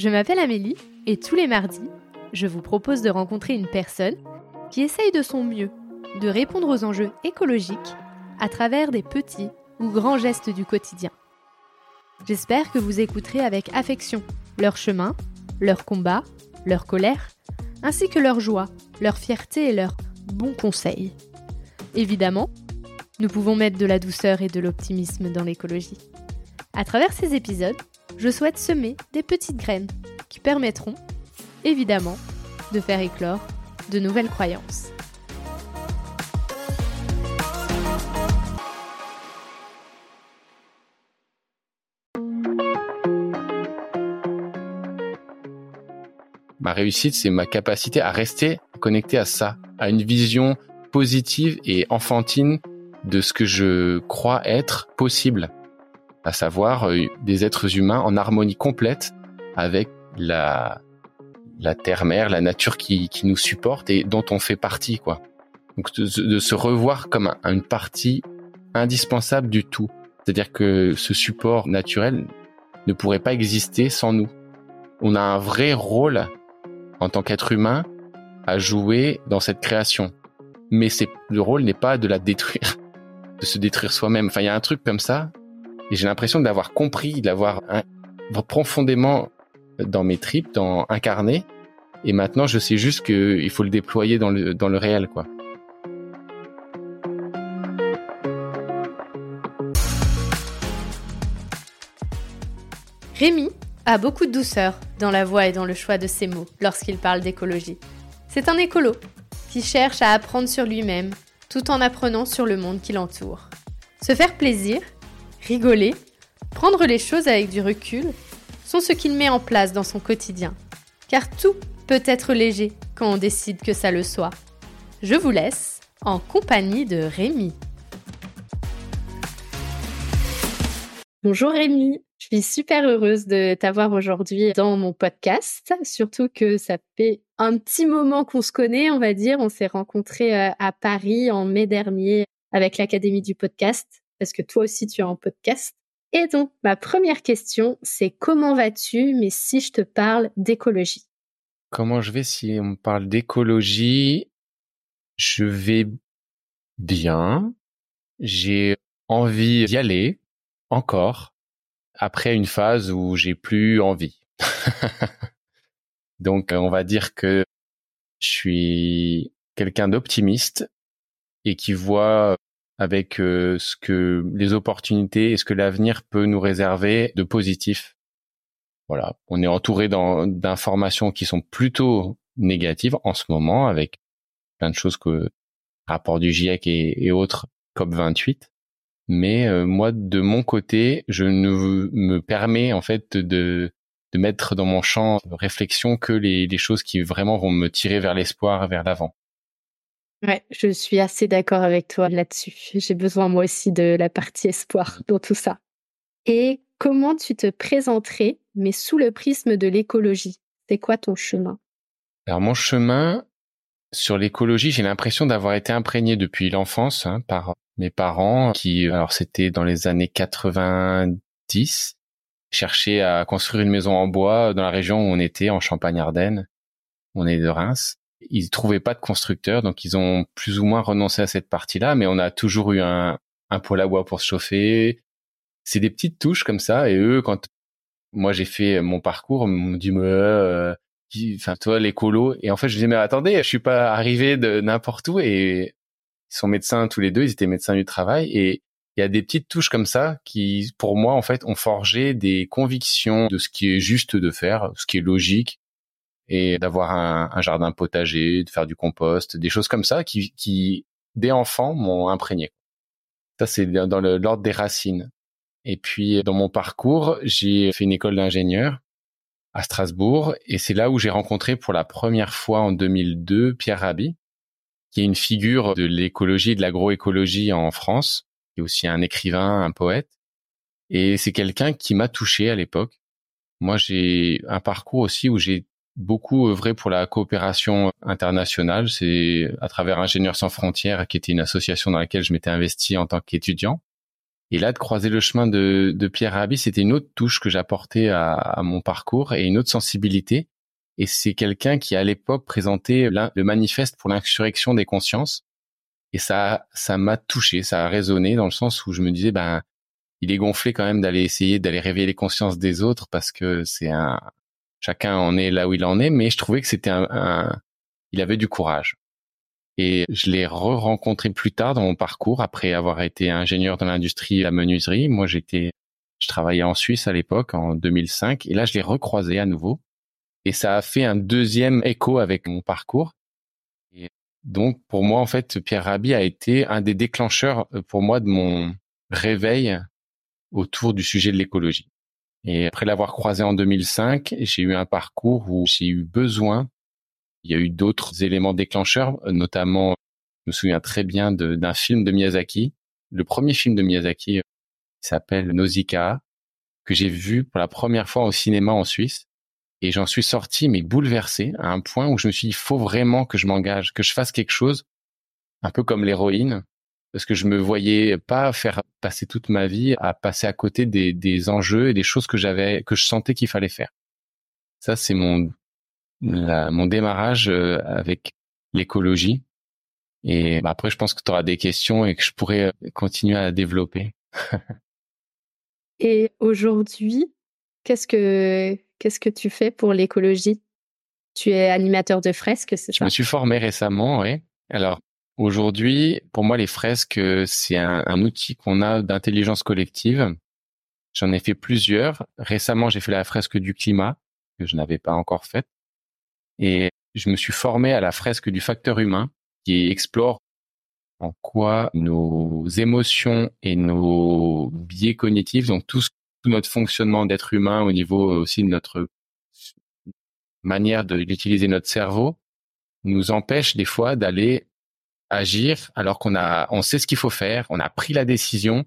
Je m'appelle Amélie et tous les mardis, je vous propose de rencontrer une personne qui essaye de son mieux de répondre aux enjeux écologiques à travers des petits ou grands gestes du quotidien. J'espère que vous écouterez avec affection leur chemin, leur combat, leur colère, ainsi que leur joie, leur fierté et leurs bons conseils. Évidemment, nous pouvons mettre de la douceur et de l'optimisme dans l'écologie. À travers ces épisodes, je souhaite semer des petites graines permettront, évidemment, de faire éclore de nouvelles croyances. Ma réussite, c'est ma capacité à rester connecté à ça, à une vision positive et enfantine de ce que je crois être possible, à savoir euh, des êtres humains en harmonie complète avec la, la terre-mère, la nature qui, qui nous supporte et dont on fait partie, quoi. Donc de, de se revoir comme une partie indispensable du tout. C'est-à-dire que ce support naturel ne pourrait pas exister sans nous. On a un vrai rôle en tant qu'être humain à jouer dans cette création. Mais c'est le rôle n'est pas de la détruire, de se détruire soi-même. Enfin, il y a un truc comme ça, et j'ai l'impression d'avoir compris, d'avoir profondément dans mes tripes, dans incarné. Et maintenant, je sais juste qu'il faut le déployer dans le réel, quoi. Rémi a beaucoup de douceur dans la voix et dans le choix de ses mots lorsqu'il parle d'écologie. C'est un écolo qui cherche à apprendre sur lui-même tout en apprenant sur le monde qui l'entoure. Se faire plaisir, rigoler, prendre les choses avec du recul sont ce qu'il met en place dans son quotidien. Car tout peut être léger quand on décide que ça le soit. Je vous laisse en compagnie de Rémi. Bonjour Rémi, je suis super heureuse de t'avoir aujourd'hui dans mon podcast, surtout que ça fait un petit moment qu'on se connaît, on va dire. On s'est rencontrés euh, à Paris en mai dernier avec l'Académie du podcast, parce que toi aussi tu es en podcast? Et donc, ma première question, c'est comment vas-tu, mais si je te parle d'écologie? Comment je vais si on me parle d'écologie? Je vais bien. J'ai envie d'y aller encore après une phase où j'ai plus envie. Donc on va dire que je suis quelqu'un d'optimiste et qui voit avec euh, ce que les opportunités et ce que l'avenir peut nous réserver de positif. Voilà, on est entouré d'informations qui sont plutôt négatives en ce moment avec plein de choses que rapport du GIEC et, autres COP 28 mais euh, moi de mon côté je ne me permets en fait de de mettre dans mon champ de réflexion que les, les choses qui vraiment vont me tirer vers l'espoir vers l'avant ouais je suis assez d'accord avec toi là-dessus j'ai besoin moi aussi de la partie espoir dans tout ça et comment tu te présenterais mais sous le prisme de l'écologie? C'est quoi ton chemin? Alors mon chemin sur l'écologie, j'ai l'impression d'avoir été imprégné depuis l'enfance hein, par mes parents qui, alors c'était dans les années 90, cherchaient à construire une maison en bois dans la région où on était, en Champagne-Ardenne. On est de Reims. Ils trouvaient pas de constructeur, donc ils ont plus ou moins renoncé à cette partie-là, mais on a toujours eu un, un poêle à bois pour se chauffer. C'est des petites touches comme ça, et eux, quand moi j'ai fait mon parcours, ils m'ont dit, euh, enfin toi l'écolo, et en fait je disais mais attendez, je suis pas arrivé de n'importe où, et ils sont médecins tous les deux, ils étaient médecins du travail et il y a des petites touches comme ça qui, pour moi, en fait, ont forgé des convictions de ce qui est juste de faire, ce qui est logique, et d'avoir un, jardin potager, de faire du compost, des choses comme ça qui, qui dès enfant, m'ont imprégné. Ça, c'est dans l'ordre des racines. Et puis, dans mon parcours, j'ai fait une école d'ingénieur à Strasbourg, et c'est là où j'ai rencontré pour la première fois en 2002 Pierre Rabhi, qui est une figure de l'écologie et de l'agroécologie en France, qui est aussi un écrivain, un poète. Et c'est quelqu'un qui m'a touché à l'époque. Moi, j'ai un parcours aussi où j'ai beaucoup œuvré pour la coopération internationale. C'est à travers Ingénieurs sans frontières, qui était une association dans laquelle je m'étais investi en tant qu'étudiant. Et là, de croiser le chemin de, Pierre Rabhi, c'était une autre touche que j'apportais à, à mon parcours et une autre sensibilité. Et c'est quelqu'un qui, à l'époque, présentait le manifeste pour l'insurrection des consciences. Et ça, ça m'a touché, ça a résonné dans le sens où je me disais, ben, il est gonflé quand même d'aller essayer d'aller réveiller les consciences des autres parce que c'est un, chacun en est là où il en est. Mais je trouvais que c'était un, il avait du courage. Et je l'ai re-rencontré plus tard dans mon parcours après avoir été ingénieur dans l'industrie la menuiserie. Moi, j'étais, je travaillais en Suisse à l'époque, en 2005. Et là, je l'ai recroisé à nouveau. Et ça a fait un deuxième écho avec mon parcours. Et donc, pour moi, en fait, Pierre Rabhi a été un des déclencheurs euh, pour moi de mon réveil autour du sujet de l'écologie. Et après l'avoir croisé en 2005, j'ai eu un parcours où j'ai eu besoin il y a eu d'autres éléments déclencheurs, notamment, je me souviens très bien d'un film de Miyazaki. Le premier film de Miyazaki euh, s'appelle Nausicaa, que j'ai vu pour la première fois au cinéma en Suisse. Et j'en suis sorti, mais bouleversé, à un point où je me suis dit, il faut vraiment que je m'engage, que je fasse quelque chose, un peu comme l'héroïne, parce que je me voyais pas faire passer toute ma vie à passer à côté des, des enjeux et des choses que j'avais, que je sentais qu'il fallait faire. Ça, c'est mon mon démarrage euh, avec l'écologie. Et bah, après, je pense que tu auras des questions et que je pourrais euh, continuer à développer. et aujourd'hui, qu'est-ce que qu'est-ce que tu fais pour l'écologie? Tu es animateur de fresques, c'est ça Je me suis formé récemment, oui. Alors aujourd'hui, pour moi, les fresques, euh, c'est un, outil qu'on a d'intelligence collective. J'en ai fait plusieurs. Récemment, j'ai fait la fresque du climat que je n'avais pas encore faite. Et je me suis formé à la fresque du facteur humain qui explore en quoi nos émotions et nos biais cognitifs, donc tout, tout notre fonctionnement d'être humain au niveau aussi de notre manière d'utiliser notre cerveau, nous empêche des fois d'aller agir alors qu'on a, on sait ce qu'il faut faire, on a pris la décision,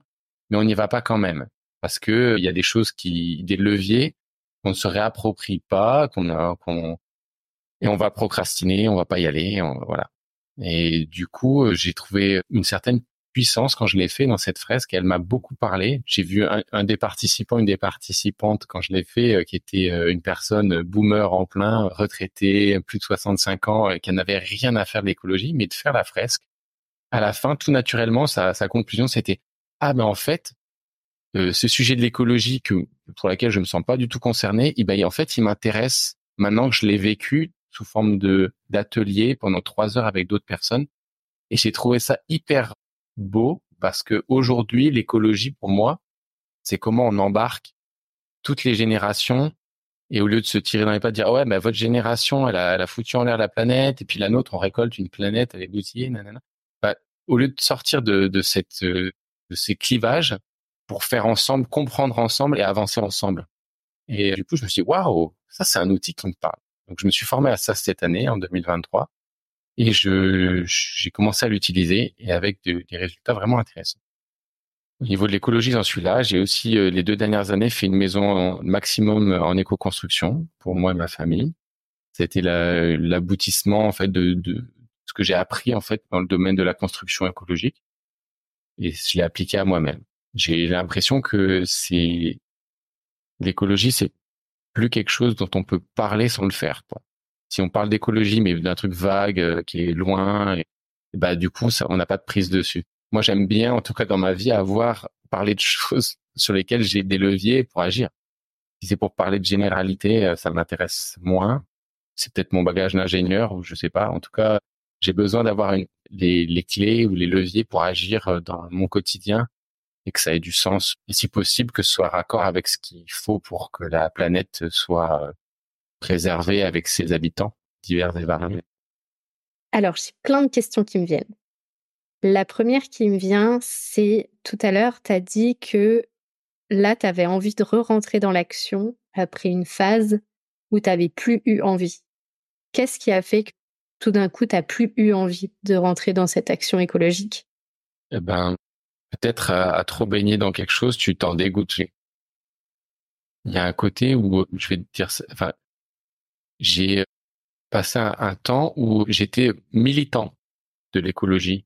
mais on n'y va pas quand même parce que il y a des choses qui, des leviers qu'on ne se réapproprie pas, qu'on a, qu'on et on va procrastiner, on va pas y aller, voilà. Et du coup, euh, j'ai trouvé une certaine puissance quand je l'ai fait dans cette fresque. Elle m'a beaucoup parlé. J'ai vu un, des participants, une des participantes quand je l'ai fait, euh, qui était euh, une personne boomer en plein, retraitée, plus de 65 ans, qui n'avait rien à faire de l'écologie, mais de faire la fresque. À la fin, tout naturellement, sa, sa conclusion, c'était ah ben en fait, ce sujet de l'écologie que pour laquelle je me sens pas du tout concerné, eh ben en fait, il m'intéresse maintenant que je l'ai vécu sous forme de d'atelier pendant trois heures avec d'autres personnes. Et j'ai trouvé ça hyper beau parce que aujourd'hui, l'écologie pour moi, c'est comment on embarque toutes les générations et au lieu de se tirer dans les pattes, dire ouais, bah, votre génération, elle a, elle a foutu en l'air la planète et puis la nôtre, on récolte une planète, avec est nanana. Bah, au lieu de sortir de, de cette de ces clivages pour faire ensemble, comprendre ensemble et avancer ensemble. Et du coup, je me suis dit waouh, ça c'est un outil qui me parle. Donc je me suis formé à ça cette année, en 2023, et je j'ai commencé à l'utiliser et avec des résultats vraiment intéressants. Au niveau de l'écologie, j'en suis là. J'ai aussi euh, les deux dernières années fait une maison maximum en éco-construction pour moi et ma famille. C'était l'aboutissement en fait de, de ce que j'ai appris en fait dans le domaine de la construction écologique et je l'ai appliqué à moi-même. J'ai l'impression que c'est l'écologie, c'est plus quelque chose dont on peut parler sans le faire. Si on parle d'écologie, mais d'un truc vague euh, qui est loin, bah du coup, ça, on n'a pas de prise dessus. Moi, j'aime bien, en tout cas dans ma vie, avoir parlé de choses sur lesquelles j'ai des leviers pour agir. Si c'est pour parler de généralité, euh, ça m'intéresse moins. C'est peut-être mon bagage d'ingénieur ou je sais pas. En tout cas, j'ai besoin d'avoir les, les clés ou les leviers pour agir euh, dans mon quotidien et que ça ait du sens. Et si possible, que ce soit raccord avec ce qu'il faut pour que la planète soit préservée avec ses habitants divers et variés? Alors, j'ai plein de questions qui me viennent. La première qui me vient, c'est tout à l'heure, tu as dit que là, tu avais envie de re-rentrer dans l'action après une phase où tu n'avais plus eu envie. Qu'est-ce qui a fait que tout d'un coup, tu n'as plus eu envie de rentrer dans cette action écologique? Eh ben, peut-être à, trop baigner dans quelque chose, tu t'en dégoûtes. Il y a un côté où je vais te dire, enfin, j'ai passé un, temps où j'étais militant de l'écologie.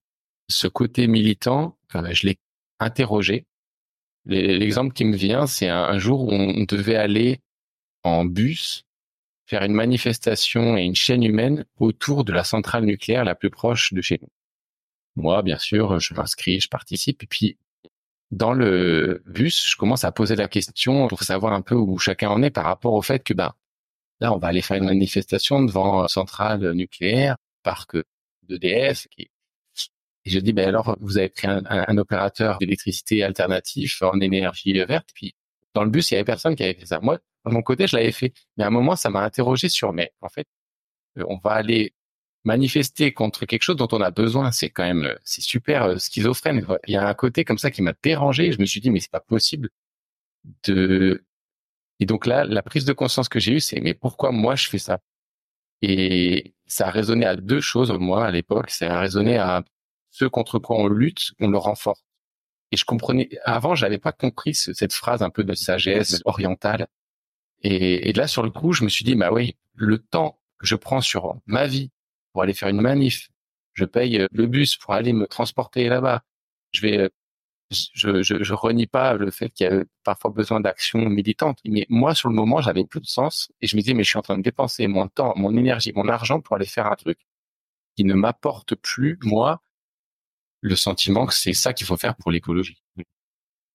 Ce côté militant, je l'ai interrogé L'exemple qui me vient, c'est un, jour où on devait aller en bus faire une manifestation et une chaîne humaine autour de la centrale nucléaire la plus proche de chez nous. Moi, bien sûr, je m'inscris, je participe, et puis dans le bus, je commence à poser la question pour savoir un peu où chacun en est par rapport au fait que bah là, on va aller faire une manifestation devant une centrale nucléaire, parc d'EDF, qui et je dis, ben alors, vous avez pris un, opérateur d'électricité alternatif en énergie verte. Puis dans le bus, il y avait personne qui avait fait ça. Moi, de mon côté, je l'avais fait. Mais à un moment, ça m'a interrogé sur, mais en fait, euh, on va aller manifester contre quelque chose dont on a besoin. C'est quand même, euh, c'est super euh, schizophrène. Il y a un côté comme ça qui m'a dérangé. Je me suis dit, mais c'est pas possible de. Et donc là, la prise de conscience que j'ai eue, c'est, mais pourquoi moi je fais ça? Et ça a résonné à deux choses, moi, à l'époque. Ça a résonné à ce contre quoi on lutte, on le renforce. Et je comprenais, avant, j'avais pas compris cette phrase un peu de sagesse orientale. Et, là, sur le coup, je me suis dit, bah oui, le temps que je prends sur ma vie pour aller faire une manif, je paye euh, le bus pour aller me transporter là-bas. Je vais, euh, je, je, je renie pas le fait qu'il y a parfois besoin d'action militante. Mais moi, sur le moment, j'avais plus de sens et je me disais, mais je suis en train de dépenser mon temps, mon énergie, mon argent pour aller faire un truc qui ne m'apporte plus, moi, le sentiment que c'est ça qu'il faut faire pour l'écologie.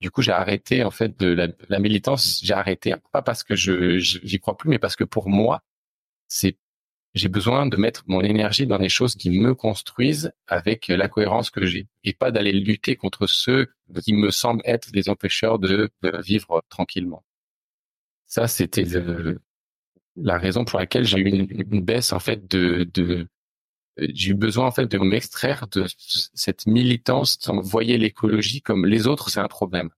Du coup, j'ai arrêté en fait de la, militance. J'ai arrêté pas parce que je j'y crois plus, mais parce que pour moi, c'est j'ai besoin de mettre mon énergie dans les choses qui me construisent avec la cohérence que j'ai et pas d'aller lutter contre ceux qui me semblent être des empêcheurs de, vivre tranquillement. Ça, c'était la raison pour laquelle j'ai eu une, baisse en fait de, de j'ai eu besoin en fait de m'extraire de cette militance voyer l'écologie comme les autres c'est un problème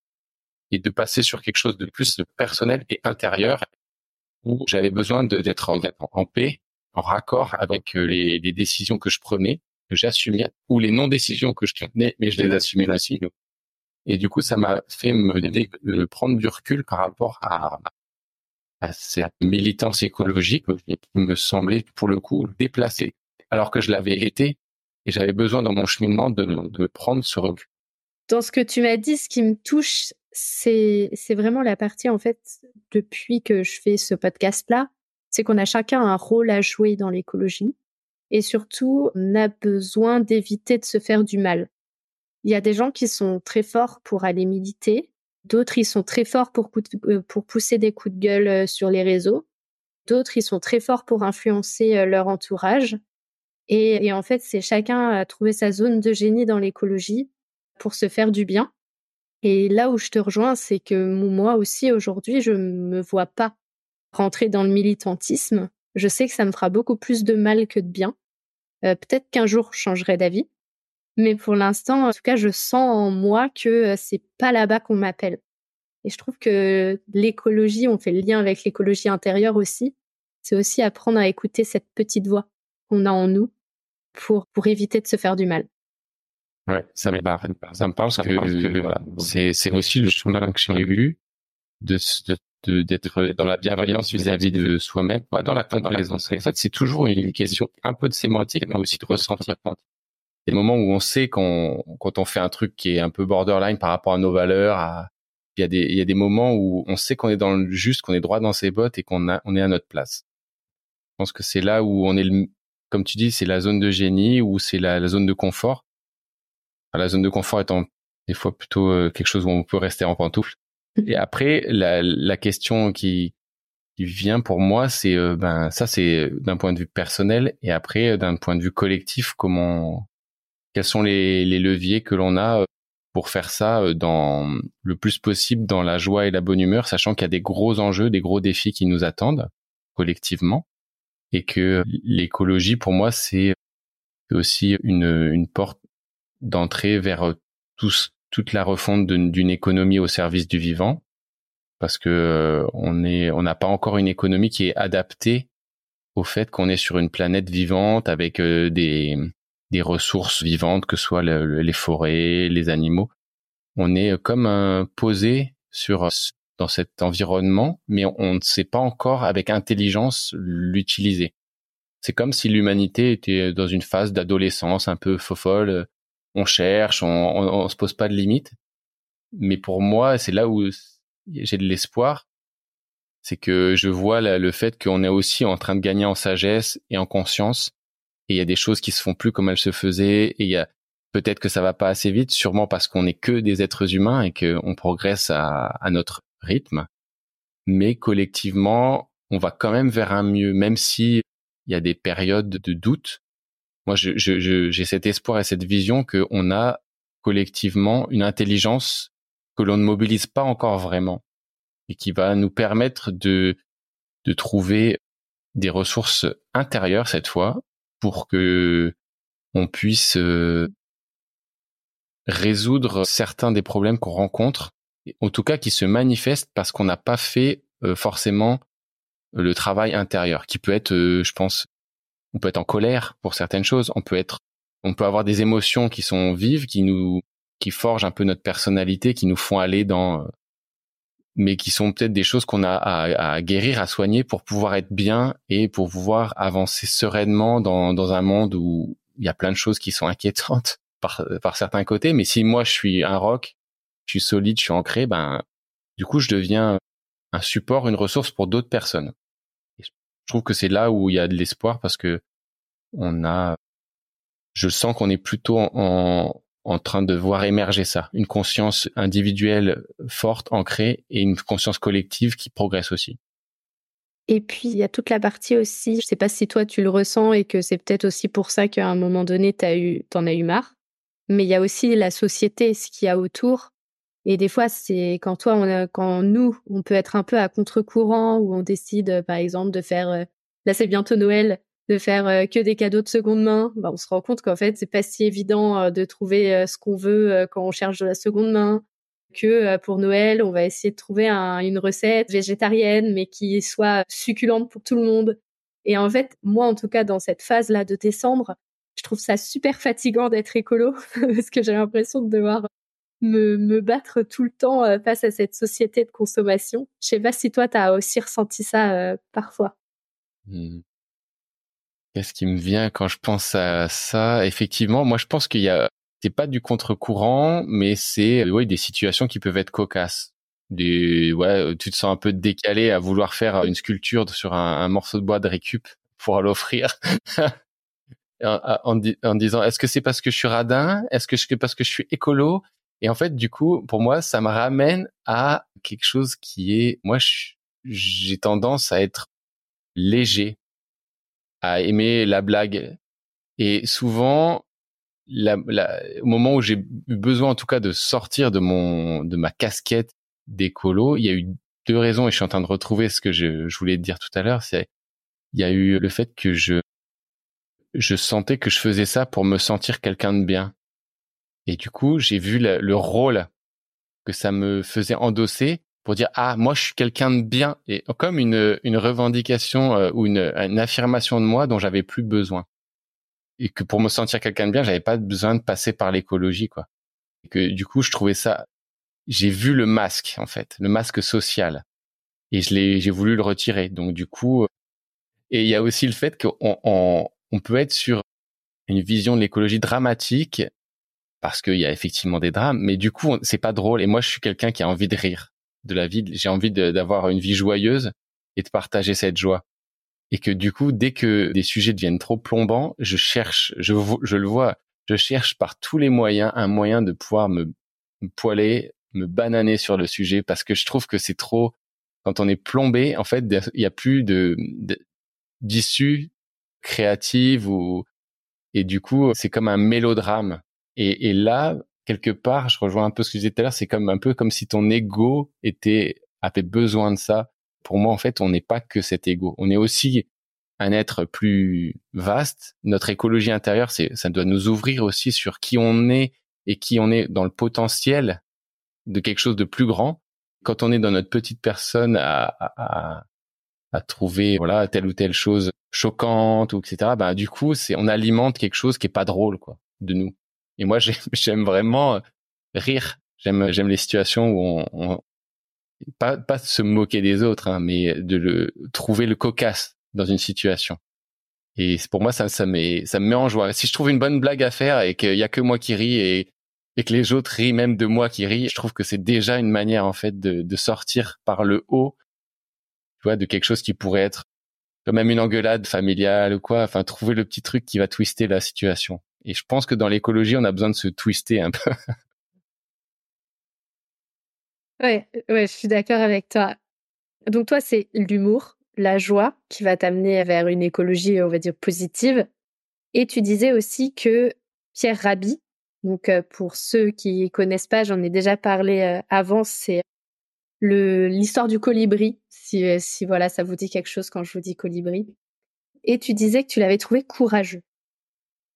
et de passer sur quelque chose de plus personnel et intérieur où j'avais besoin d'être en, paix en raccord avec euh, les, les décisions que je prenais que j'assumais ou les non décisions que je prenais mais je les assumais aussi. Et du coup ça m'a fait me, prendre du recul par rapport à à cette militance écologique qui me semblait pour le coup déplacée alors que je l'avais été et j'avais besoin dans mon cheminement de, prendre ce recul. Dans ce que tu m'as dit, ce qui me touche, c'est vraiment la partie en fait depuis que je fais ce podcast là, c'est qu'on a chacun un rôle à jouer dans l'écologie et surtout on a besoin d'éviter de se faire du mal. Il y a des gens qui sont très forts pour aller militer, d'autres ils sont très forts pour, euh, pour pousser des coups de gueule euh, sur les réseaux, d'autres ils sont très forts pour influencer euh, leur entourage et, en fait, c'est chacun à trouver sa zone de génie dans l'écologie pour se faire du bien. Et là où je te rejoins, c'est que moi aussi, aujourd'hui, je me vois pas rentrer dans le militantisme. Je sais que ça me fera beaucoup plus de mal que de bien. Euh, peut-être qu'un jour, je changerai d'avis. Mais pour l'instant, en tout cas, je sens en moi que euh, c'est pas là-bas qu'on m'appelle. Et je trouve que l'écologie, on fait le lien avec l'écologie intérieure aussi. C'est aussi apprendre à écouter cette petite voix qu'on a en nous pour, pour éviter de se faire du mal. Ouais, ça me parle. Ça me parle parce que, voilà, c'est, c'est aussi le chemin que j'ai eu de, de, d'être dans la bienveillance vis-à-vis de soi-même, dans la, dans les anciens. En fait, c'est toujours une question un peu de sémantique, mais aussi de ressentir. Des moments où on sait qu'on, quand on fait un truc qui est un peu borderline par rapport à nos valeurs, à, il y a des, il y a des moments où on sait qu'on est dans le juste, qu'on est droit dans ses bottes et qu'on a, on est à notre place. Je pense que c'est là où on est le, comme tu dis, c'est la zone de génie ou c'est la, zone de confort. la zone de confort étant des fois plutôt euh, quelque chose où on peut rester en pantoufle. Et après, la, question qui, vient pour moi, c'est euh, ben ça, c'est d'un point de vue personnel et après euh, d'un point de vue collectif, comment, quels sont les, les leviers que l'on a pour faire ça dans le plus possible dans la joie et la bonne humeur, sachant qu'il y a des gros enjeux, des gros défis qui nous attendent collectivement et que l'écologie pour moi c'est aussi une, une porte d'entrée vers tous, toute la refonte d'une économie au service du vivant parce que euh, on est on n'a pas encore une économie qui est adaptée au fait qu'on est sur une planète vivante avec euh, des des ressources vivantes que ce soit les forêts, les animaux. On est comme un posé sur dans cet environnement, mais on ne sait pas encore avec intelligence l'utiliser. C'est comme si l'humanité était dans une phase d'adolescence un peu fofolle. On cherche, on, on, se pose pas de limites. Mais pour moi, c'est là où j'ai de l'espoir. C'est que je vois le fait qu'on est aussi en train de gagner en sagesse et en conscience. Et il y a des choses qui se font plus comme elles se faisaient. Et il y a peut-être que ça va pas assez vite, sûrement parce qu'on n'est que des êtres humains et qu'on progresse à, à notre rythme. Mais collectivement, on va quand même vers un mieux, même si il y a des périodes de doute. Moi, j'ai je, je, cet espoir et cette vision qu'on a collectivement une intelligence que l'on ne mobilise pas encore vraiment et qui va nous permettre de, de trouver des ressources intérieures cette fois pour que on puisse euh, résoudre certains des problèmes qu'on rencontre, en tout cas qui se manifestent parce qu'on n'a pas fait euh, forcément le travail intérieur, qui peut être, euh, je pense, on peut être en colère pour certaines choses, on peut être, on peut avoir des émotions qui sont vives, qui nous, qui forgent un peu notre personnalité, qui nous font aller dans, mais qui sont peut-être des choses qu'on a à, guérir, à soigner pour pouvoir être bien et pour pouvoir avancer sereinement dans, dans un monde où il y a plein de choses qui sont inquiétantes par, par certains côtés. Mais si moi je suis un rock, je suis solide, je suis ancré, ben du coup je deviens un support, une ressource pour d'autres personnes. Je trouve que c'est là où il y a de l'espoir parce que on a, je sens qu'on est plutôt en, en train de voir émerger ça, une conscience individuelle forte, ancrée, et une conscience collective qui progresse aussi. Et puis, il y a toute la partie aussi, je sais pas si toi tu le ressens et que c'est peut-être aussi pour ça qu'à un moment donné, t'as eu, t'en as eu marre. Mais il y a aussi la société, ce qu'il y a autour. Et des fois, c'est quand toi, on quand nous, on peut être un peu à contre-courant où on décide, euh, par exemple, de faire, euh, là c'est bientôt Noël, de faire euh, que des cadeaux de seconde main. Bah, on se rend compte qu'en fait, c'est pas si évident de trouver ce qu'on veut quand on cherche de la seconde main. Que pour Noël, on va essayer de trouver une recette végétarienne, mais qui soit succulente pour tout le monde. Et en fait, moi, en tout cas, dans cette phase-là de décembre, je trouve ça super fatigant d'être écolo parce que j'ai l'impression de devoir me, battre tout le temps euh, face à cette société de consommation. Je sais pas si toi, tu as aussi ressenti ça euh, parfois. Mmh. Qu'est-ce qui me vient quand je pense à ça? Effectivement, moi, je pense qu'il y a, c'est pas du contre-courant, mais c'est ouais, des situations qui peuvent être cocasses. Des, ouais, tu te sens un peu décalé à vouloir faire une sculpture sur un, morceau de bois de récup pour l'offrir. en, disant est-ce que c'est parce que je suis radin? Est-ce que c'est parce que je suis écolo? Et en fait, du coup, pour moi, ça me ramène à quelque chose qui est, moi, j'ai tendance à être léger, à aimer la blague. Et souvent, la, au moment où j'ai eu besoin, en tout cas, de sortir de mon, de ma casquette d'écolo, il y a eu deux raisons et je suis en train de retrouver ce que je, voulais dire tout à l'heure. C'est, il y a eu le fait que je, je sentais que je faisais ça pour me sentir quelqu'un de bien. Et du coup, j'ai vu le, rôle que ça me faisait endosser pour dire ah moi je suis quelqu'un de bien. Et comme une une revendication euh, ou une, une affirmation de moi dont j'avais plus besoin. Et que pour me sentir quelqu'un de bien j'avais pas besoin de passer par l'écologie quoi. Et que du coup je trouvais ça j'ai vu le masque en fait le masque social. Et je l'ai j'ai voulu le retirer. Donc du coup et il y a aussi le fait qu'on on, on peut être sur une vision de l'écologie dramatique parce qu'il y a effectivement des drames, mais du coup, c'est pas drôle. Et moi, je suis quelqu'un qui a envie de rire de la vie. J'ai envie d'avoir une vie joyeuse et de partager cette joie. Et que du coup, dès que des sujets deviennent trop plombants, je cherche, je, le vois, je cherche par tous les moyens un moyen de pouvoir me, poiler, me bananer sur le sujet parce que je trouve que c'est trop, quand on est plombé, en fait, il y a plus de, d'issue créative ou, et du coup, c'est comme un mélodrame et, et, là, quelque part, je rejoins un peu ce que je disais tout à l'heure, c'est comme un peu comme si ton ego était avait besoin de ça. Pour moi, en fait, on n'est pas que cet ego. On est aussi un être plus vaste. Notre écologie intérieure, c'est, ça doit nous ouvrir aussi sur qui on est et qui on est dans le potentiel de quelque chose de plus grand. Quand on est dans notre petite personne à, à, à trouver voilà telle ou telle chose choquante ou etc. Bah du coup, c'est on alimente quelque chose qui est pas drôle quoi de nous. Et moi, j'aime vraiment rire. J'aime, j'aime les situations où on, on pas, pas se moquer des autres, hein, mais de le trouver le cocasse dans une situation. Et pour moi, ça, ça, met, ça me met en joie. Si je trouve une bonne blague à faire et qu'il y a que moi qui ris et et que les autres rient même de moi qui ris, je trouve que c'est déjà une manière en fait de, de sortir par le haut, tu vois, de quelque chose qui pourrait être comme même une engueulade familiale ou quoi. Enfin, trouver le petit truc qui va twister la situation. Et je pense que dans l'écologie, on a besoin de se twister un peu. ouais, ouais, je suis d'accord avec toi. Donc toi, c'est l'humour, la joie qui va t'amener vers une écologie, on va dire, positive. Et tu disais aussi que Pierre Rabhi, donc euh, pour ceux qui connaissent pas, j'en ai déjà parlé euh, avant, c'est l'histoire du colibri, si, euh, si voilà, ça vous dit quelque chose quand je vous dis colibri. Et tu disais que tu l'avais trouvé courageux.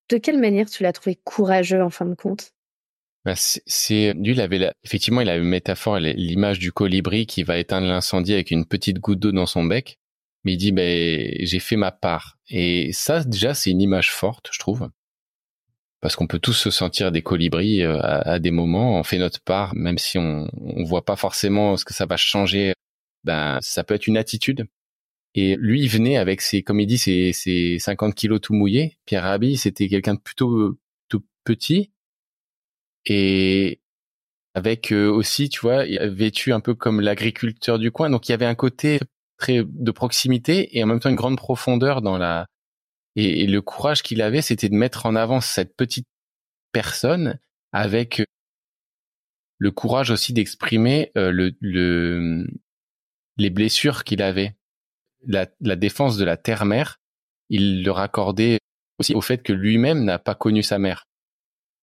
De quelle manière tu l'as trouvé courageux en fin de compte? Bah, c'est lui il avait effectivement il avait une métaphore l'image du colibri qui va éteindre l'incendie avec une petite goutte d'eau dans son bec. Mais il dit ben j'ai fait ma part. Et ça déjà c'est une image forte je trouve. Parce qu'on peut tous se sentir des colibris euh, à, des moments on fait notre part même si on on voit pas forcément ce que ça va changer. Ben ça peut être une attitude et lui il venait avec ses comme il dit ses, ses 50 kilos tout mouillés. Pierre Rabhi c'était quelqu'un de plutôt tout petit. Et avec euh, aussi, tu vois, vêtu un peu comme l'agriculteur du coin. Donc il y avait un côté très de proximité et en même temps une grande profondeur dans la et, le courage qu'il avait, c'était de mettre en avant cette petite personne avec le courage aussi d'exprimer euh, le, le, les blessures qu'il avait, la, la défense de la terre-mère. Il le raccordait aussi au fait que lui-même n'a pas connu sa mère.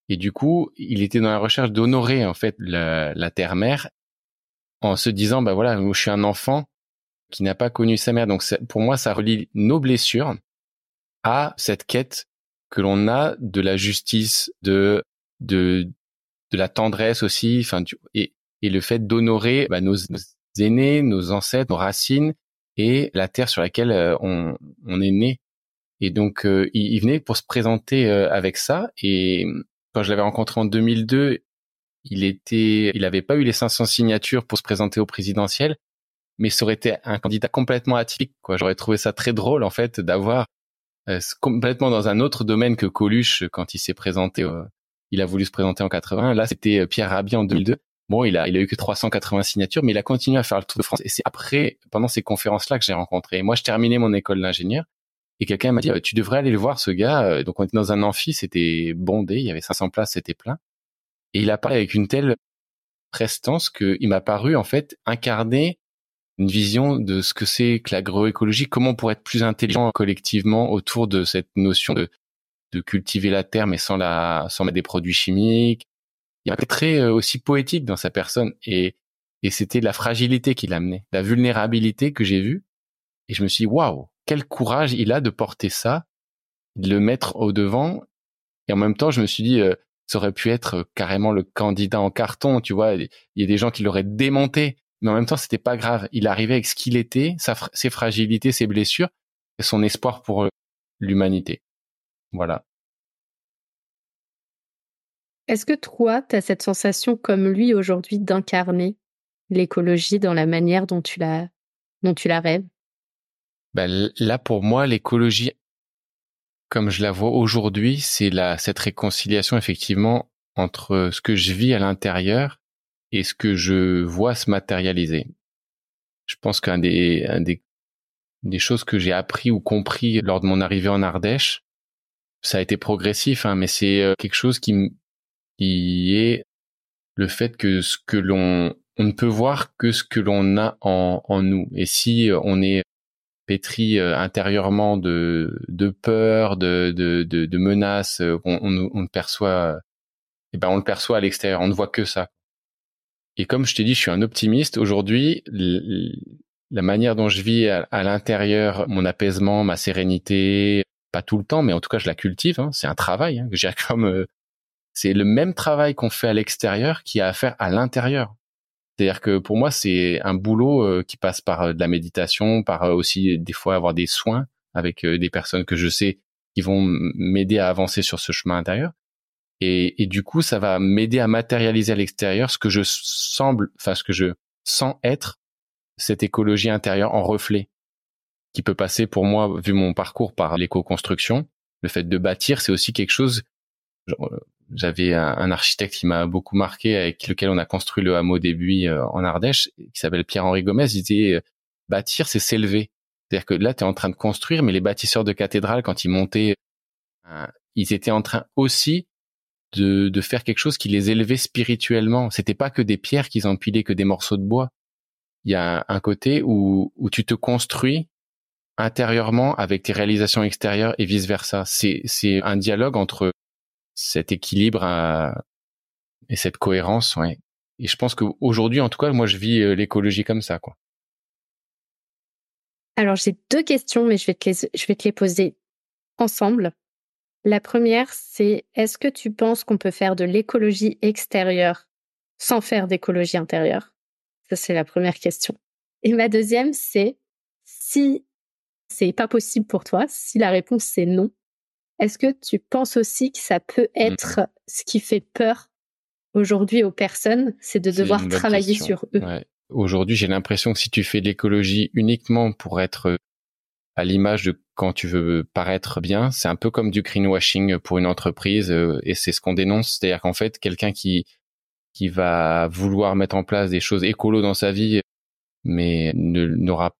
Et du coup, il était dans la recherche d'honorer en fait la, la terre-mère en se disant, bah voilà, je suis un enfant qui n'a pas connu sa mère. Donc pour moi, ça relie nos blessures à cette quête que l'on a de la justice, de de de la tendresse aussi, enfin et et le fait d'honorer bah, nos, aînés, nos ancêtres, nos racines et la terre sur laquelle euh, on, on est né. Et donc euh, il, il, venait pour se présenter euh, avec ça et quand je l'avais rencontré en 2002, il était, il avait pas eu les 500 signatures pour se présenter au présidentiel, mais ça aurait été un candidat complètement atypique. Quoi, j'aurais trouvé ça très drôle en fait d'avoir euh, complètement dans un autre domaine que Coluche quand il s'est présenté. Euh, il a voulu se présenter en 80. Là, c'était Pierre Rabhi en 2002. Bon, il a, il a eu que 380 signatures, mais il a continué à faire le Tour de France. Et c'est après, pendant ces conférences-là, que j'ai rencontré. Moi, je terminais mon école d'ingénieur et quelqu'un m'a dit, tu devrais aller le voir, ce gars. Euh, donc on était dans un amphi, c'était bondé, il y avait 500 places, c'était plein. Et il a parlé avec une telle prestance qu'il m'a paru en fait incarner une vision de ce que c'est que l'agroécologie, comment on pourrait être plus intelligent collectivement autour de cette notion de, de cultiver la terre mais sans la sans mettre des produits chimiques. Il y a très euh, aussi poétique dans sa personne et et c'était la fragilité qui l'amenait, la vulnérabilité que j'ai vue et je me suis dit waouh quel courage il a de porter ça, de le mettre au devant. Et en même temps, je me suis dit, euh, ça aurait pu être euh, carrément le candidat en carton, tu vois. Il y a des gens qui l'auraient démonté, mais en même temps, c'était pas grave. Il arrivait avec ce qu'il était, ses fragilités, ses blessures, et son espoir pour euh, l'humanité. Voilà. Est-ce que toi, tu as cette sensation comme lui aujourd'hui d'incarner l'écologie dans la manière dont tu la, dont tu la rêves? Ben, là, pour moi, l'écologie, comme je la vois aujourd'hui, c'est la, cette réconciliation, effectivement, entre ce que je vis à l'intérieur et ce que je vois se matérialiser. Je pense qu'un des, un des, des choses que j'ai appris ou compris lors de mon arrivée en Ardèche, ça a été progressif, hein, mais c'est euh, quelque chose qui, qui est le fait que ce que l'on, on ne peut voir que ce que l'on a en, en nous. Et si on est pétri euh, intérieurement de, de peur, de, de, de, menaces, euh, on, on, on, le perçoit, eh ben on le perçoit à l'extérieur, on ne voit que ça. Et comme je t'ai dit, je suis un optimiste. Aujourd'hui, la manière dont je vis à, l'intérieur, mon apaisement, ma sérénité, pas tout le temps, mais en tout cas, je la cultive. Hein, c'est un travail hein, j'ai comme euh, c'est le même travail qu'on fait à l'extérieur qui a à faire à l'intérieur. C'est-à-dire que pour moi, c'est un boulot euh, qui passe par euh, de la méditation, par euh, aussi des fois avoir des soins avec des personnes que je sais qui vont m'aider à avancer sur ce chemin intérieur. Et, et du coup, ça va m'aider à matérialiser à l'extérieur ce que je semble, enfin ce que je sens être cette écologie intérieure en reflet, qui peut passer pour moi, vu mon parcours, par l'éco-construction. Le fait de bâtir, c'est aussi quelque chose j'avais un, architecte qui m'a beaucoup marqué, avec lequel on a construit le hameau des Buis en Ardèche, qui s'appelle Pierre-Henri Gomez. Il disait bâtir, c'est s'élever. C'est-à-dire que là, tu es en train de construire, mais les bâtisseurs de cathédrales, quand ils montaient, ils étaient en train aussi de, faire quelque chose qui les élevait spirituellement. C'était pas que des pierres qu'ils empilaient, que des morceaux de bois. Il y a un côté où, tu te construis intérieurement avec tes réalisations extérieures et vice versa. C'est un dialogue entre cet équilibre et cette cohérence. Et je pense qu'aujourd'hui, en tout cas, moi, je vis euh, l'écologie comme ça, quoi. Alors, j'ai deux questions, mais je vais te les, je vais te les poser ensemble. La première, c'est est-ce que tu penses qu'on peut faire de l'écologie extérieure sans faire d'écologie intérieure? Ça, c'est la première question. Et ma deuxième, c'est si c'est pas possible pour toi, si la réponse c'est non, est-ce que tu penses aussi que ça peut mmh. être ce qui fait peur aujourd'hui aux personnes, c'est de devoir travailler sur eux? Aujourd'hui, j'ai l'impression que si tu fais de l'écologie uniquement pour être à l'image de quand tu veux paraître bien, c'est un peu comme du greenwashing pour une entreprise et c'est ce qu'on dénonce, c'est-à-dire qu'en fait quelqu'un qui qui va vouloir mettre en place des choses écolo dans sa vie mais n'aura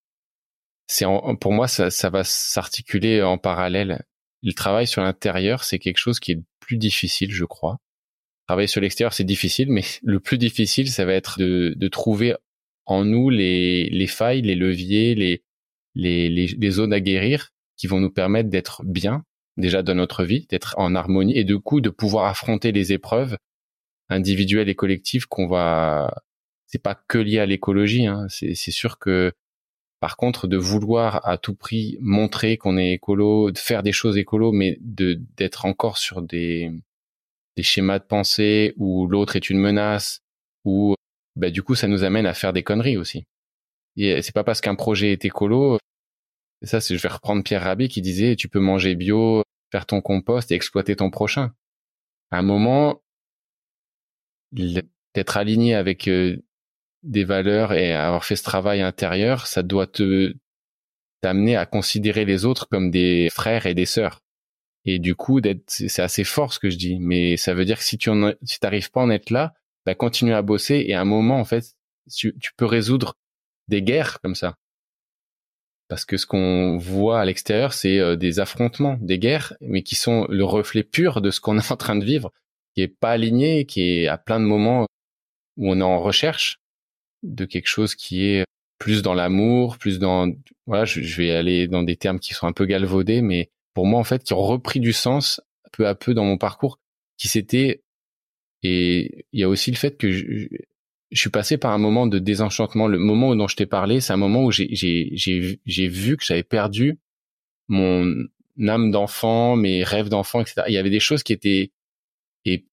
c'est pour moi ça, ça va s'articuler en parallèle. Le travail sur l'intérieur, c'est quelque chose qui est plus difficile, je crois. Travailler sur l'extérieur, c'est difficile, mais le plus difficile, ça va être de, de trouver en nous les, les failles, les leviers, les, les, les, zones à guérir qui vont nous permettre d'être bien déjà dans notre vie, d'être en harmonie et de coup de pouvoir affronter les épreuves individuelles et collectives qu'on va. C'est pas que lié à l'écologie. Hein. C'est sûr que par contre, de vouloir à tout prix montrer qu'on est écolo, de faire des choses écolo, mais de d'être encore sur des des schémas de pensée où l'autre est une menace, ou bah, du coup ça nous amène à faire des conneries aussi. Et c'est pas parce qu'un projet est écolo ça, c'est, je vais reprendre Pierre Rabhi qui disait, tu peux manger bio, faire ton compost et exploiter ton prochain. À un moment, d'être aligné avec euh, des valeurs et avoir fait ce travail intérieur, ça doit te t'amener à considérer les autres comme des frères et des sœurs. Et du coup, d'être, c'est assez fort ce que je dis, mais ça veut dire que si tu en, si t'arrives pas à en être là, bah continue à bosser et à un moment en fait, tu peux résoudre des guerres comme ça parce que ce qu'on voit à l'extérieur, c'est euh, des affrontements, des guerres, mais qui sont le reflet pur de ce qu'on est en train de vivre, qui est pas aligné, qui est à plein de moments où on est en recherche de quelque chose qui est plus dans l'amour, plus dans voilà, je, vais aller dans des termes qui sont un peu galvaudés, mais pour moi en fait, qui ont repris du sens peu à peu dans mon parcours, qui s'était et il y a aussi le fait que je, suis passé par un moment de désenchantement. Le moment dont je t'ai parlé, c'est un moment où j'ai j'ai vu que j'avais perdu mon âme d'enfant, mes rêves d'enfant, etc. Il y avait des choses qui étaient et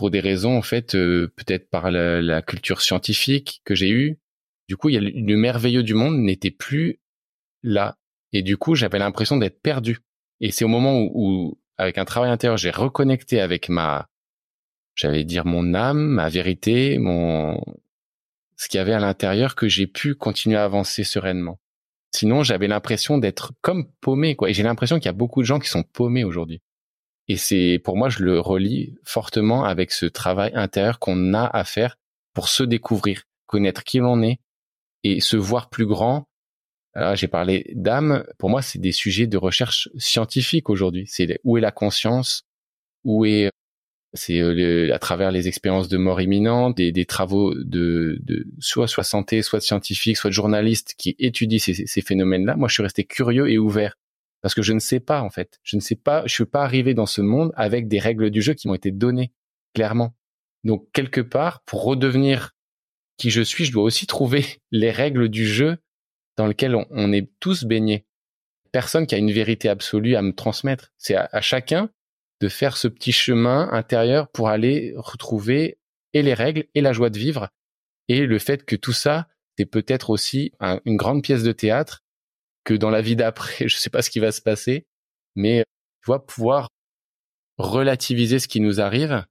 pour des raisons en fait euh, peut-être par la, culture scientifique que j'ai eue. Du coup, il y a le, merveilleux du monde n'était plus là et du coup j'avais l'impression d'être perdu. Et c'est au moment où, où avec un travail intérieur, j'ai reconnecté avec ma j'allais dire mon âme, ma vérité, mon ce qu'il y avait à l'intérieur que j'ai pu continuer à avancer sereinement. Sinon, j'avais l'impression d'être comme paumé quoi. Et j'ai l'impression qu'il y a beaucoup de gens qui sont paumés aujourd'hui. Et c'est pour moi, je le relie fortement avec ce travail intérieur qu'on a à faire pour se découvrir, connaître qui l'on est et se voir plus grand. J'ai parlé d'âme. Pour moi, c'est des sujets de recherche scientifique aujourd'hui. C'est où est la conscience, où est c'est euh, à travers les expériences de mort imminente, des, des travaux de, de, soit soit santé, soit de scientifiques, soit de journalistes qui étudient ces, ces phénomènes-là. Moi, je suis resté curieux et ouvert parce que je ne sais pas en fait. Je ne sais pas. Je suis pas arrivé dans ce monde avec des règles du jeu qui m'ont été données clairement. Donc quelque part, pour redevenir qui je suis, je dois aussi trouver les règles du jeu dans lequel on, on est tous baignés. Personne qui a une vérité absolue à me transmettre. C'est à chacun de faire ce petit chemin intérieur pour aller retrouver et les règles et la joie de vivre et le fait que tout ça c'est peut-être aussi une grande pièce de théâtre que dans la vie d'après je sais pas ce qui va se passer mais tu vois pouvoir relativiser ce qui nous arrive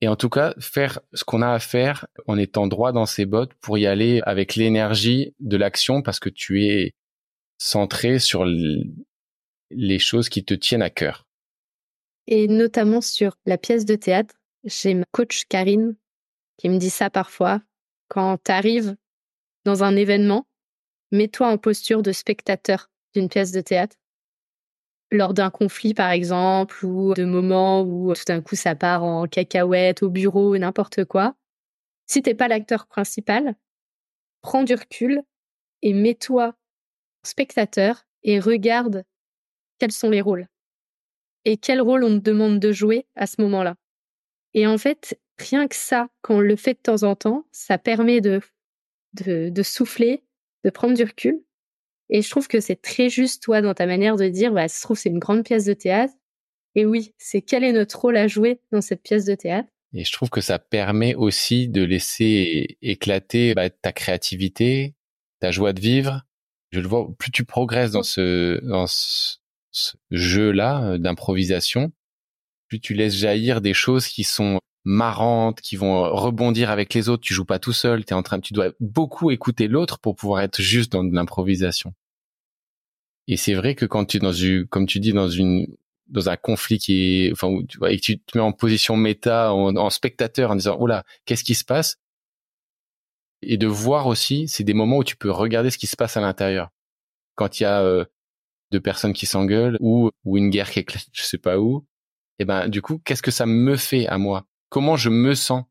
et en tout cas faire ce qu'on a à faire en étant droit dans ses bottes pour y aller avec l'énergie de l'action parce que tu es centré sur les choses qui te tiennent à cœur Et notamment sur la pièce de théâtre, j'ai ma coach Karine qui me dit ça parfois. Quand tu arrives dans un événement, mets-toi en posture de spectateur d'une pièce de théâtre. Lors d'un conflit, par exemple, ou de moments où tout d'un coup ça part en cacahuète au bureau, n'importe quoi. Si t'es pas l'acteur principal, prends du recul et mets-toi spectateur et regarde quels sont les rôles et quel rôle on te demande de jouer à ce moment-là. Et en fait, rien que ça, quand on le fait de temps en temps, ça permet de, de, souffler, de prendre du recul. Et je trouve que c'est très juste, toi, dans ta manière de dire, bah, se trouve, c'est une grande pièce de théâtre. Et oui, c'est quel est notre rôle à jouer dans cette pièce de théâtre? Et je trouve que ça permet aussi de laisser éclater bah, ta créativité, ta joie de vivre. Je le vois, plus tu progresses dans ce, dans ce, jeu-là euh, d'improvisation, plus tu laisses jaillir des choses qui sont marrantes, qui vont rebondir avec les autres. Tu joues pas tout seul, es en train, tu dois beaucoup écouter l'autre pour pouvoir être juste dans de l'improvisation. Et c'est vrai que quand tu es dans une, comme tu dis, dans une, dans un conflit qui est, enfin, où tu et que tu te mets en position méta, en, spectateur, en disant, oh là, qu'est-ce qui se passe? Et de voir aussi, c'est des moments où tu peux regarder ce qui se passe à l'intérieur. Quand il y a euh, deux personnes qui s'engueulent ou, ou une guerre qui éclate, je sais pas où. Et ben, du coup, qu'est-ce que ça me fait à moi? Comment je me sens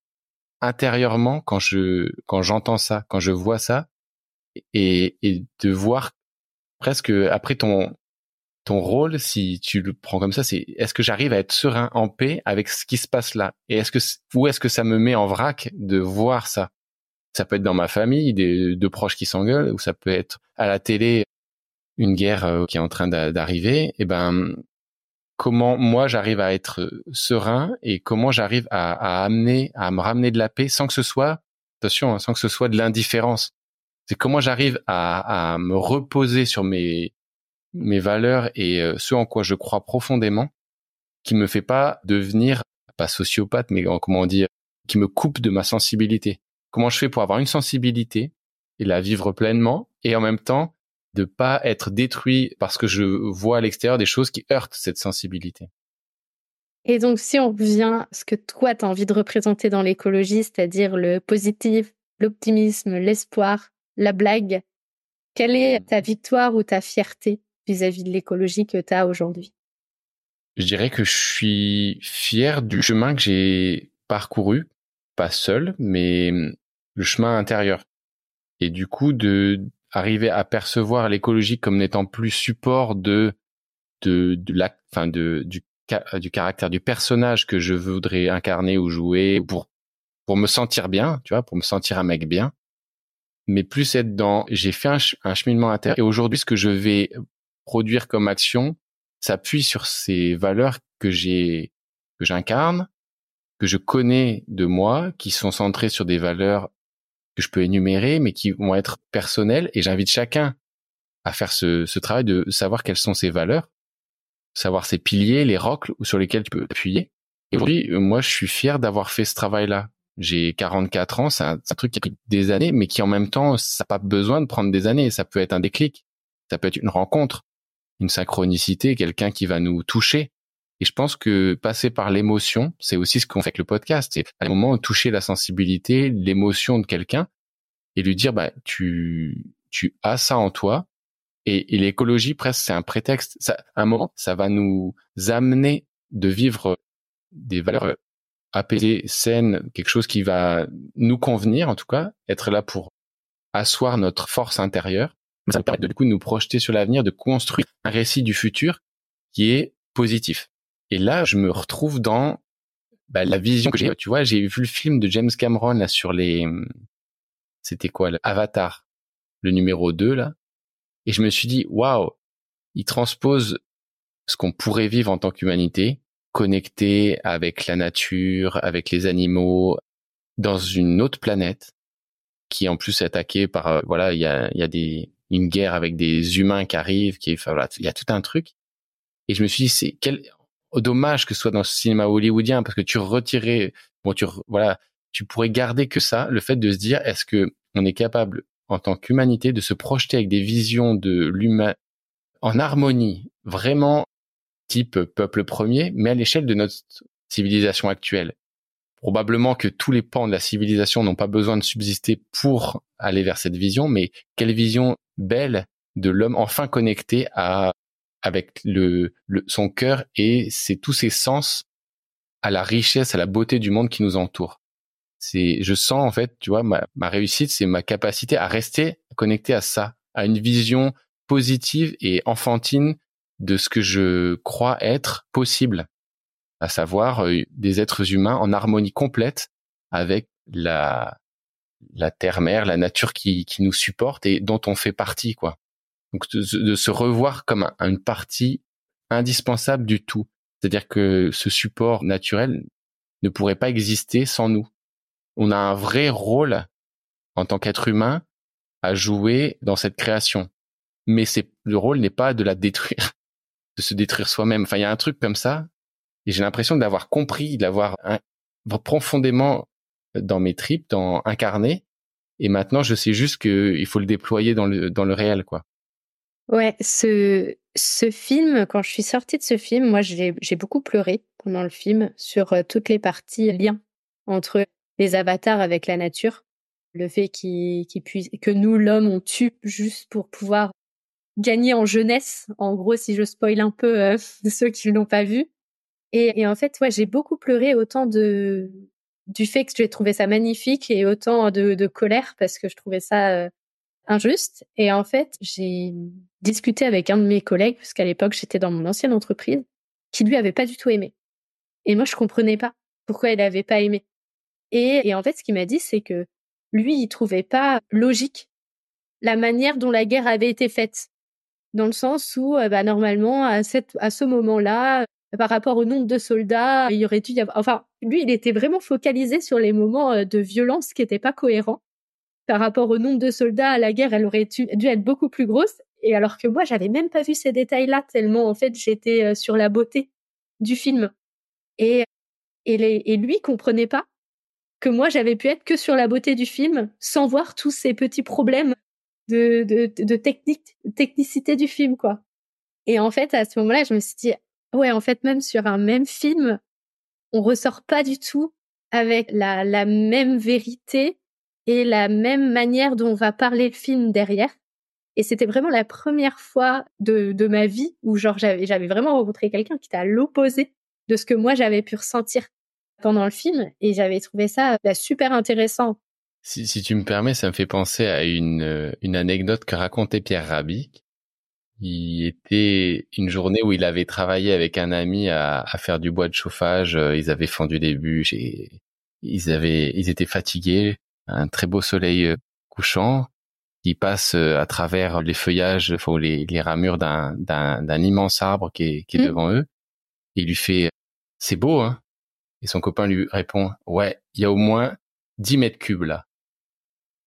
intérieurement quand je quand j'entends ça, quand je vois ça, et, et de voir presque après ton ton rôle, si tu le prends comme ça, c'est est-ce que j'arrive à être serein, en paix avec ce qui se passe là, et est-ce que où est-ce que ça me met en vrac de voir ça? Ça peut être dans ma famille, des deux proches qui s'engueulent, ou ça peut être à la télé une guerre euh, qui est en train d'arriver. Et eh ben comment moi j'arrive à être euh, serein et comment j'arrive à, amener, à me ramener de la paix sans que ce soit, attention, hein, sans que ce soit de l'indifférence. C'est comment j'arrive à, me reposer sur mes mes valeurs et euh, ce en quoi je crois profondément, qui me fait pas devenir pas sociopathe, mais comment dire, qui me coupe de ma sensibilité. Comment je fais pour avoir une sensibilité et la vivre pleinement et en même temps de pas être détruit parce que je vois à l'extérieur des choses qui heurtent cette sensibilité. Et donc, si on revient à ce que toi, tu as envie de représenter dans l'écologie, c'est-à-dire le positif, l'optimisme, l'espoir, la blague, quelle est ta victoire ou ta fierté vis-à-vis de l'écologie que tu as aujourd'hui? Je dirais que je suis fier du chemin que j'ai parcouru, pas seul, mais le chemin intérieur. Et du coup, de arriver à percevoir l'écologie comme n'étant plus support de de, de la enfin de du du caractère du personnage que je voudrais incarner ou jouer pour pour me sentir bien, tu vois, pour me sentir un mec bien, mais plus être dans j'ai fait un, cheminement intérieur et aujourd'hui ce que je vais produire comme action s'appuie sur ces valeurs que j'ai que j'incarne, que je connais de moi, qui sont centrées sur des valeurs que je peux énumérer, mais qui vont être personnels. Et j'invite chacun à faire ce, ce, travail de savoir quelles sont ses valeurs, savoir ses piliers, les rocles sur lesquels tu peux appuyer. Et aujourd'hui, moi, je suis fier d'avoir fait ce travail-là. J'ai 44 ans, c'est un, un, truc qui a pris des années, mais qui en même temps, ça n'a pas besoin de prendre des années. Ça peut être un déclic, ça peut être une rencontre, une synchronicité, quelqu'un qui va nous toucher. Et je pense que passer par l'émotion, c'est aussi ce qu'on fait avec le podcast. C'est à un moment toucher la sensibilité, l'émotion de quelqu'un et lui dire, bah, tu, tu as ça en toi. Et, l'écologie, presque, c'est un prétexte. Ça, à un moment, ça va nous amener de vivre des valeurs apaisées, saines, quelque chose qui va nous convenir, en tout cas, être là pour asseoir notre force intérieure. Ça permet de, du coup de nous projeter sur l'avenir, de construire un récit du futur qui est positif. Et là, je me retrouve dans bah, la vision que j'ai. Tu vois, j'ai vu le film de James Cameron là sur les, c'était quoi, Avatar, le numéro 2 là, et je me suis dit, waouh, il transpose ce qu'on pourrait vivre en tant qu'humanité, connecté avec la nature, avec les animaux, dans une autre planète qui en plus est attaquée par euh, voilà il y a il y a des une guerre avec des humains qui arrivent qui enfin, voilà il y a tout un truc et je me suis dit c'est quel dommage que ce soit dans le cinéma hollywoodien parce que tu retirais bon tu voilà tu pourrais garder que ça le fait de se dire est-ce que on est capable en tant qu'humanité de se projeter avec des visions de l'humain en harmonie vraiment type peuple premier, mais à l'échelle de notre civilisation actuelle? Probablement que tous les pans de la civilisation n'ont pas besoin de subsister pour aller vers cette vision, mais quelle vision belle de l'homme enfin connecté à avec le, son cœur et c'est tous ses sens à la richesse, à la beauté du monde qui nous entoure. C'est, je sens en fait, tu vois, ma, ma réussite, c'est ma capacité à rester connecté à ça, à une vision positive et enfantine de ce que je crois être possible, à savoir euh, des êtres humains en harmonie complète avec la la terre-mère, la nature qui, qui nous supporte et dont on fait partie, quoi. Donc de, se revoir comme une partie indispensable du tout. C'est-à-dire que ce support naturel ne pourrait pas exister sans nous. On a un vrai rôle en tant qu'être humain à jouer dans cette création. Mais c'est le rôle n'est pas de la détruire, de se détruire soi-même. Enfin, il y a un truc comme ça, et j'ai l'impression d'avoir compris, d'avoir profondément dans mes tripes, dans incarné. Et maintenant, je sais juste qu'il faut le déployer dans le dans le réel, quoi. Ouais, ce, ce film, quand je suis sortie de ce film, moi, j'ai beaucoup pleuré pendant le film sur euh, toutes les parties liens entre les avatars avec la nature, le fait qu'ils puissent, que nous, l'homme, on tue juste pour pouvoir gagner en jeunesse. En gros, si je spoil un peu euh, ceux qui ne l'ont pas vu. Et, et, en fait, ouais, j'ai beaucoup pleuré autant de du fait que j'ai trouvé ça magnifique et autant de, de colère parce que je trouvais ça euh, injuste. Et en fait, j'ai discuté avec un de mes collègues, parce qu'à l'époque, j'étais dans mon ancienne entreprise, qui lui avait pas du tout aimé. Et moi, je comprenais pas pourquoi il avait pas aimé. Et, et en fait, ce qu'il m'a dit, c'est que lui, il trouvait pas logique la manière dont la guerre avait été faite. Dans le sens où, euh, bah, normalement, à, cette, à ce moment-là, par rapport au nombre de soldats, il y aurait dû y avoir, enfin, lui, il était vraiment focalisé sur les moments euh, de violence qui n'étaient pas cohérents par rapport au nombre de soldats à la guerre, elle aurait dû, être beaucoup plus grosse. Et alors que moi, j'avais même pas vu ces détails-là tellement en fait j'étais euh, sur la beauté du film. Et et, les, et lui comprenait pas que moi j'avais pu être que sur la beauté du film sans voir tous ces petits problèmes de de, de technique technicité du film quoi. Et en fait à ce moment-là, je me suis dit ouais en fait même sur un même film, on ressort pas du tout avec la la même vérité et la même manière dont on va parler le film derrière. Et c'était vraiment la première fois de, ma vie où genre j'avais, vraiment rencontré quelqu'un qui était à l'opposé de ce que moi j'avais pu ressentir pendant le film et j'avais trouvé ça bah, super intéressant. Si, tu me permets, ça me fait penser à une, euh, une anecdote que racontait Pierre Rabhi. Il était une journée où il avait travaillé avec un ami à, à faire du bois de chauffage. Euh, ils avaient fendu des bûches et ils avaient, ils étaient fatigués un très beau soleil euh, couchant qui passe euh, à travers les feuillages, enfin, les, les ramures d'un, d'un, d'un immense arbre qui est, qui est mmh. devant eux. il lui fait, c'est beau, hein? Et son copain lui répond, ouais, il y a au moins 10 mètres cubes là.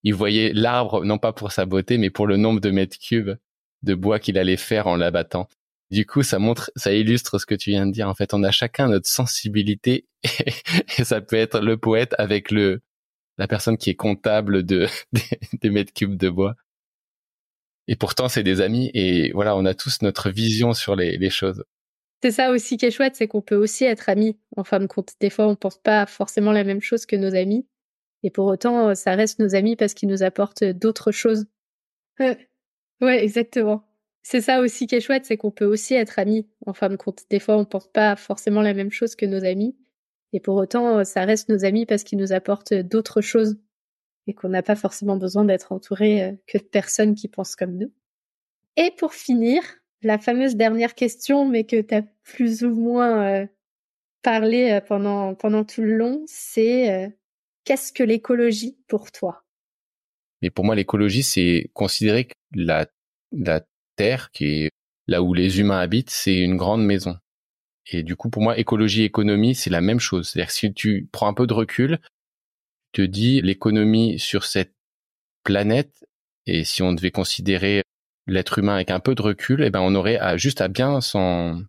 Il voyait l'arbre, non pas pour sa beauté, mais pour le nombre de mètres cubes de bois qu'il allait faire en l'abattant. Du coup, ça montre, ça illustre ce que tu viens de dire. En fait, on a chacun notre sensibilité et ça peut être le poète avec le, la personne qui est comptable de des, mètres cubes de bois. Et pourtant, c'est des amis et voilà, on a tous notre vision sur les, les choses. C'est ça aussi qui est chouette, c'est qu'on peut aussi être amis. En fin de compte, des fois, on pense pas forcément la même chose que nos amis. Et pour autant, ça reste nos amis parce qu'ils nous apportent d'autres choses. ouais, exactement. C'est ça aussi qui est chouette, c'est qu'on peut aussi être amis. En fin de compte, des fois, on pense pas forcément la même chose que nos amis. Et pour autant, euh, ça reste nos amis parce qu'ils nous apportent d'autres choses et qu'on n'a pas forcément besoin d'être entouré euh, que de personnes qui pensent comme nous. Et pour finir, la fameuse dernière question, mais que tu as plus ou moins euh, parlé pendant, pendant tout le long, c'est qu'est-ce que l'écologie pour toi? Mais pour moi, l'écologie, c'est considérer que la, la Terre, qui est là où les humains habitent, c'est une grande maison. Et du coup, pour moi, écologie, économie, c'est la même chose. C'est-à-dire que si tu prends un peu de recul, tu te dis l'économie sur cette planète, et si on devait considérer l'être humain avec un peu de recul, eh ben on aurait à, juste à bien s'en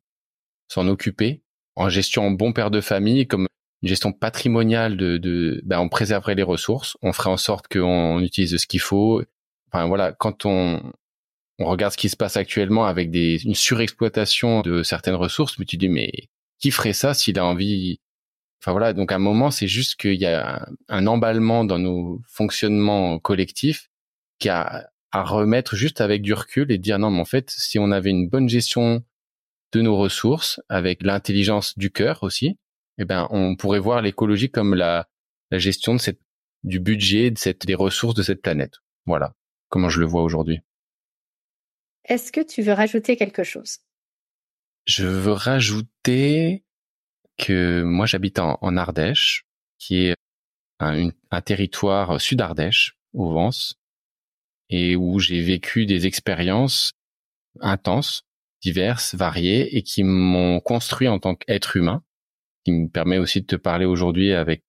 s'en occuper en gestion bon père de famille, comme une gestion patrimoniale de, de ben on préserverait les ressources, on ferait en sorte qu'on utilise ce qu'il faut. Enfin voilà, quand on on regarde ce qui se passe actuellement avec des, une surexploitation de certaines ressources, mais tu dis, mais qui ferait ça s'il a envie? Enfin voilà, donc à un moment, c'est juste qu'il y a un, emballement dans nos fonctionnements collectifs qui a à remettre juste avec du recul et dire non, mais en fait, si on avait une bonne gestion de nos ressources, avec l'intelligence du cœur aussi, eh ben, on pourrait voir l'écologie comme la, gestion de cette, du budget, de cette, des ressources de cette planète. Voilà comment je le vois aujourd'hui? Est-ce que tu veux rajouter quelque chose? Je veux rajouter que moi j'habite en, Ardèche, qui est un, territoire sud-Ardèche, au Vence, et où j'ai vécu des expériences intenses, diverses, variées, et qui m'ont construit en tant qu'être humain, qui me permet aussi de te parler aujourd'hui avec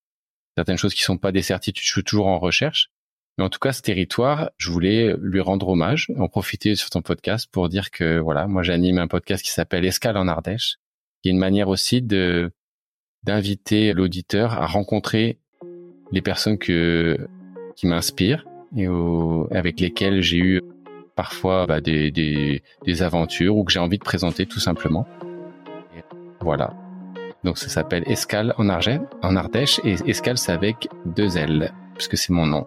certaines choses qui sont pas des certitudes, je suis toujours en recherche, mais en tout cas, ce territoire, je voulais lui rendre hommage, en profiter sur ton podcast pour dire que voilà, moi j'anime un podcast qui s'appelle Escale en Ardèche, qui est une manière aussi de d'inviter l'auditeur à rencontrer les personnes que qui m'inspirent et avec lesquelles j'ai eu parfois bah, des, des, aventures ou que j'ai envie de présenter tout simplement. voilà. Donc ça s'appelle Escale en, en Ardèche et Escale c'est avec deux L puisque c'est mon nom.